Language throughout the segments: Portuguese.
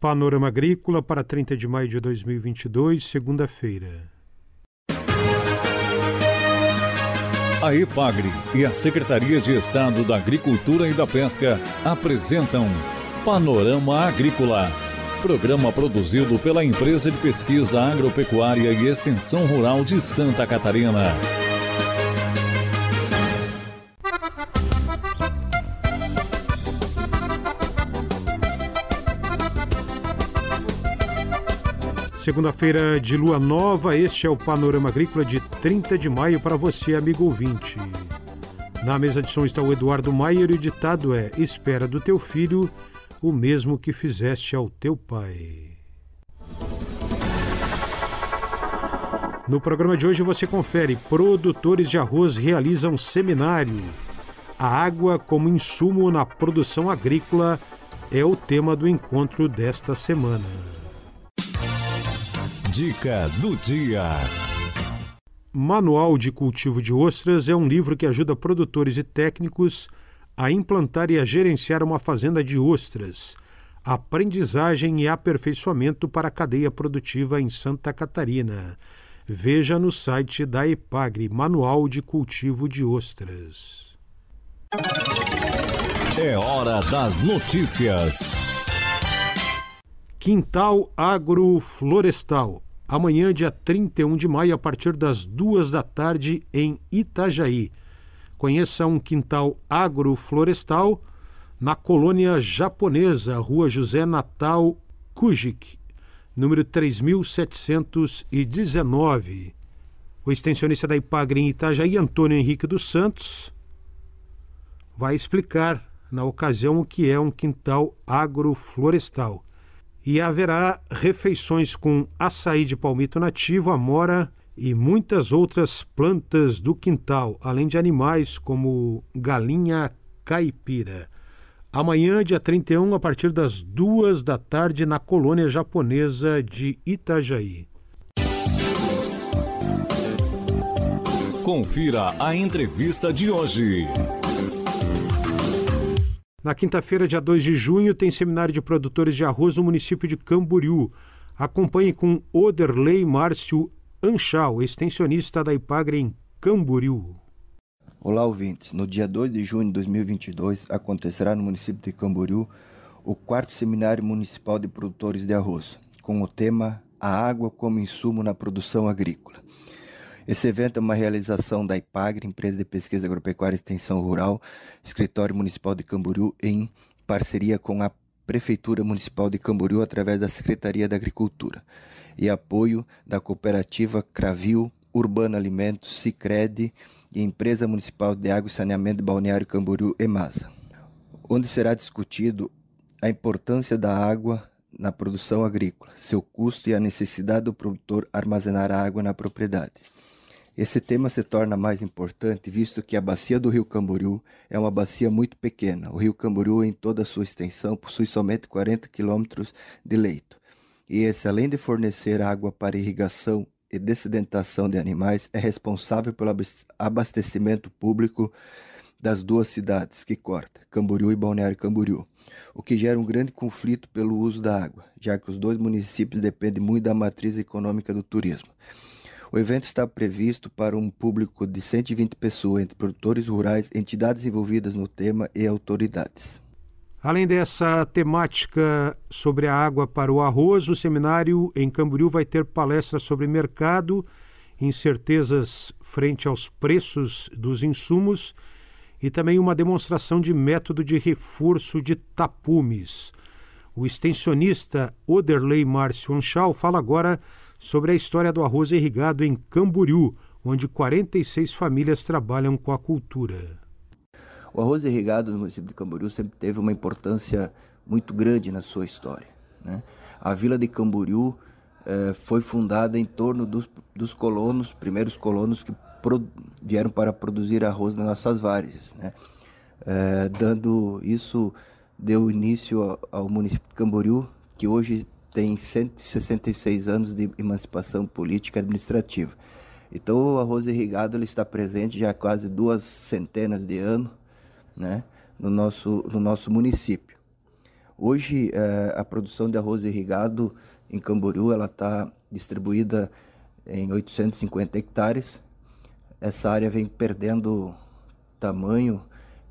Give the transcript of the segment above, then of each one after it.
Panorama Agrícola para 30 de maio de 2022, segunda-feira. A EPAGRE e a Secretaria de Estado da Agricultura e da Pesca apresentam Panorama Agrícola, programa produzido pela Empresa de Pesquisa Agropecuária e Extensão Rural de Santa Catarina. Segunda-feira de lua nova, este é o Panorama Agrícola de 30 de maio para você, amigo ouvinte. Na mesa de som está o Eduardo Maier e o ditado é: Espera do teu filho o mesmo que fizeste ao teu pai. No programa de hoje você confere: produtores de arroz realizam seminário. A água como insumo na produção agrícola é o tema do encontro desta semana. Dica do dia. Manual de Cultivo de Ostras é um livro que ajuda produtores e técnicos a implantar e a gerenciar uma fazenda de ostras, aprendizagem e aperfeiçoamento para a cadeia produtiva em Santa Catarina. Veja no site da EPAGRE Manual de Cultivo de Ostras. É hora das notícias. Quintal Agroflorestal. Amanhã, dia 31 de maio, a partir das duas da tarde, em Itajaí. Conheça um quintal agroflorestal na colônia japonesa, Rua José Natal Kujik, número 3719. O extensionista da Ipagre em Itajaí, Antônio Henrique dos Santos, vai explicar na ocasião o que é um quintal agroflorestal e haverá refeições com açaí de palmito nativo, amora e muitas outras plantas do quintal, além de animais como galinha caipira. Amanhã, dia 31, a partir das duas da tarde, na colônia japonesa de Itajaí. Confira a entrevista de hoje. Na quinta-feira, dia 2 de junho, tem seminário de produtores de arroz no município de Camboriú. Acompanhe com Oderley Márcio Anchal, extensionista da Ipagre em Camboriú. Olá, ouvintes. No dia 2 de junho de 2022, acontecerá no município de Camboriú o quarto seminário municipal de produtores de arroz, com o tema A Água como Insumo na Produção Agrícola. Esse evento é uma realização da IPAGRE, Empresa de Pesquisa Agropecuária e Extensão Rural, Escritório Municipal de Camboriú, em parceria com a Prefeitura Municipal de Camboriú, através da Secretaria da Agricultura, e apoio da Cooperativa Cravil, Urbano Alimentos, Cicred e Empresa Municipal de Água e Saneamento de Balneário Camboriú, EMASA, onde será discutido a importância da água na produção agrícola, seu custo e a necessidade do produtor armazenar a água na propriedade. Esse tema se torna mais importante visto que a bacia do rio Camboriú é uma bacia muito pequena. O rio Camboriú, em toda a sua extensão, possui somente 40 quilômetros de leito. E esse, além de fornecer água para irrigação e dessedentação de animais, é responsável pelo abastecimento público das duas cidades que corta, Camboriú e Balneário Camboriú, o que gera um grande conflito pelo uso da água, já que os dois municípios dependem muito da matriz econômica do turismo. O evento está previsto para um público de 120 pessoas, entre produtores rurais, entidades envolvidas no tema e autoridades. Além dessa temática sobre a água para o arroz, o seminário em Camboriú vai ter palestras sobre mercado, incertezas frente aos preços dos insumos e também uma demonstração de método de reforço de tapumes. O extensionista Oderley Márcio Anchal fala agora sobre a história do arroz irrigado em Camboriú, onde 46 famílias trabalham com a cultura. O arroz irrigado no município de Camboriú sempre teve uma importância muito grande na sua história. Né? A vila de Camboriú eh, foi fundada em torno dos, dos colonos, primeiros colonos que pro, vieram para produzir arroz nas nossas várzeas. Né? Eh, dando isso, deu início ao, ao município de Camboriú, que hoje tem 166 anos de emancipação política e administrativa. Então o arroz irrigado ele está presente já há quase duas centenas de anos né, no, nosso, no nosso município. Hoje, é, a produção de arroz irrigado em Camboriú ela está distribuída em 850 hectares. Essa área vem perdendo tamanho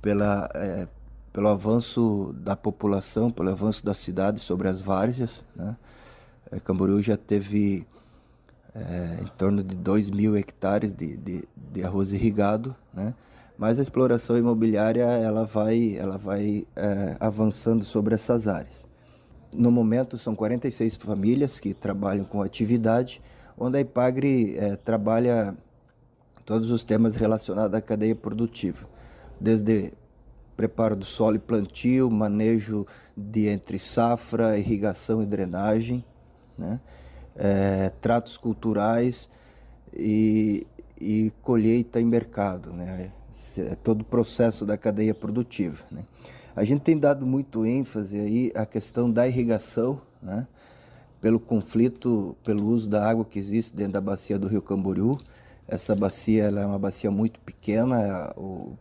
pela, é, pelo avanço da população, pelo avanço da cidade sobre as várzeas. Né? É, Camboriú já teve é, em torno de 2 mil hectares de, de, de, arroz irrigado, né? mas a exploração imobiliária ela vai, ela vai é, avançando sobre essas áreas. No momento, são 46 famílias que trabalham com atividade, onde a IPAGRE é, trabalha todos os temas relacionados à cadeia produtiva, desde preparo do solo e plantio, manejo de entre safra, irrigação e drenagem, né? É, tratos culturais e, e, colheita em mercado, né? É todo o processo da cadeia produtiva. Né? A gente tem dado muito ênfase aí à questão da irrigação, né? pelo conflito, pelo uso da água que existe dentro da bacia do Rio Camboriú. Essa bacia é uma bacia muito pequena,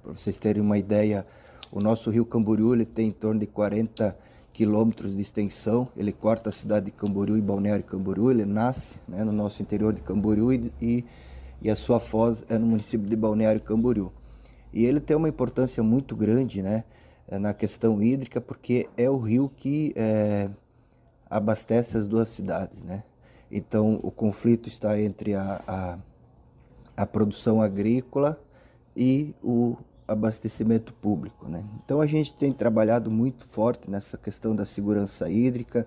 para vocês terem uma ideia, o nosso rio Camboriú ele tem em torno de 40 quilômetros de extensão. Ele corta a cidade de Camboriú e Balneário Camboriú. Ele nasce né, no nosso interior de Camboriú e, e, e, a sua foz é no município de Balneário Camboriú. E ele tem uma importância muito grande né, na questão hídrica, porque é o rio que é, abastece as duas cidades. Né? Então, o conflito está entre a, a, a produção agrícola e o abastecimento público. Né? Então a gente tem trabalhado muito forte nessa questão da segurança hídrica,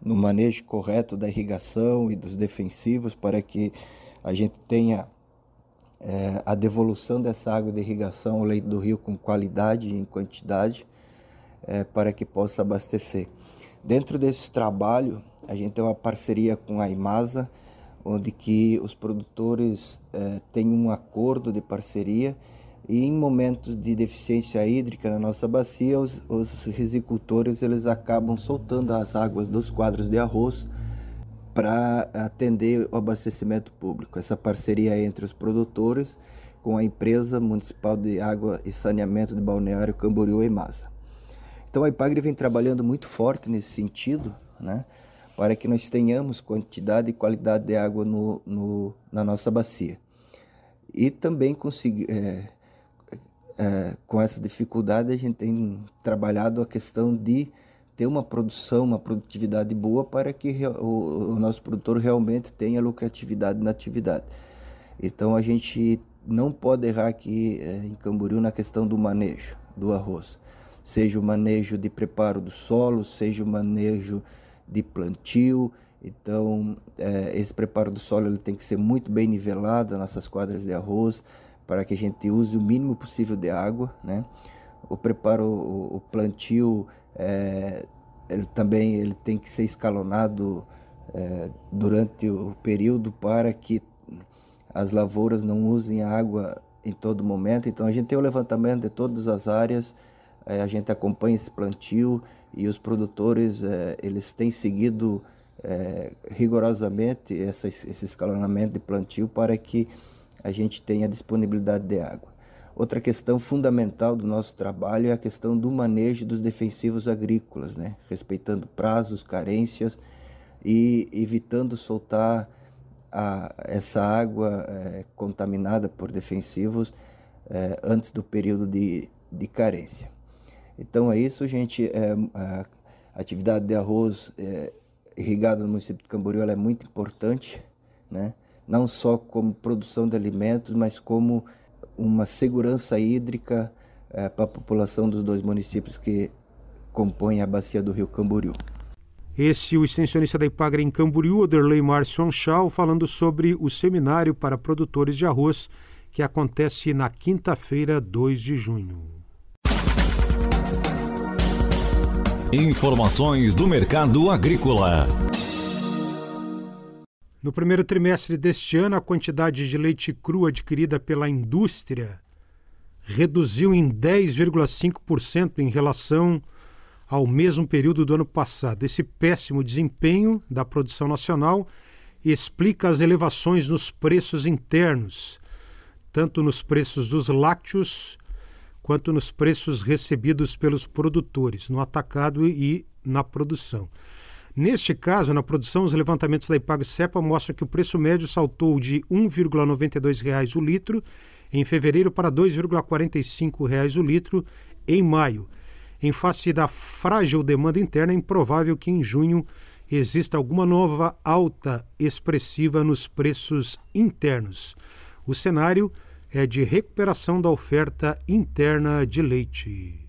no manejo correto da irrigação e dos defensivos para que a gente tenha é, a devolução dessa água de irrigação ao leito do rio com qualidade e em quantidade é, para que possa abastecer. Dentro desse trabalho, a gente tem uma parceria com a Imasa, onde que os produtores é, têm um acordo de parceria e em momentos de deficiência hídrica na nossa bacia, os, os risicultores eles acabam soltando as águas dos quadros de arroz para atender o abastecimento público. Essa parceria entre os produtores com a empresa municipal de água e saneamento de Balneário Camboriú e Massa. Então a IPAGRE vem trabalhando muito forte nesse sentido, né, para que nós tenhamos quantidade e qualidade de água no, no na nossa bacia. E também conseguir é, é, com essa dificuldade, a gente tem trabalhado a questão de ter uma produção, uma produtividade boa para que o, o nosso produtor realmente tenha lucratividade na atividade. Então a gente não pode errar aqui é, em Camboriú na questão do manejo do arroz. Seja o manejo de preparo do solo, seja o manejo de plantio. Então, é, esse preparo do solo ele tem que ser muito bem nivelado, nas nossas quadras de arroz para que a gente use o mínimo possível de água, né? O preparo, o, plantio, é, ele também ele tem que ser escalonado é, durante o período para que as lavouras não usem água em todo momento. Então a gente tem o levantamento de todas as áreas, é, a gente acompanha esse plantio e os produtores eles têm seguido rigorosamente essa, esse escalonamento de plantio para que a gente tem a disponibilidade de água. Outra questão fundamental do nosso trabalho é a questão do manejo dos defensivos agrícolas, né? respeitando prazos, carências e evitando soltar a, essa água é, contaminada por defensivos é, antes do período de, de carência. Então é isso, gente. É, a atividade de arroz é, irrigado no município de Camboriú é muito importante, né? Não só como produção de alimentos, mas como uma segurança hídrica é, para a população dos dois municípios que compõem a bacia do rio Camboriú. Esse o extensionista da Ipagre em Camboriú, Oderley Márcio Anchal, falando sobre o seminário para produtores de arroz que acontece na quinta-feira, 2 de junho. Informações do mercado agrícola. No primeiro trimestre deste ano, a quantidade de leite cru adquirida pela indústria reduziu em 10,5% em relação ao mesmo período do ano passado. Esse péssimo desempenho da produção nacional explica as elevações nos preços internos, tanto nos preços dos lácteos quanto nos preços recebidos pelos produtores, no atacado e na produção. Neste caso, na produção, os levantamentos da IPAG-CEPA mostram que o preço médio saltou de R$ 1,92 o litro em fevereiro para R$ 2,45 o litro em maio. Em face da frágil demanda interna, é improvável que em junho exista alguma nova alta expressiva nos preços internos. O cenário é de recuperação da oferta interna de leite.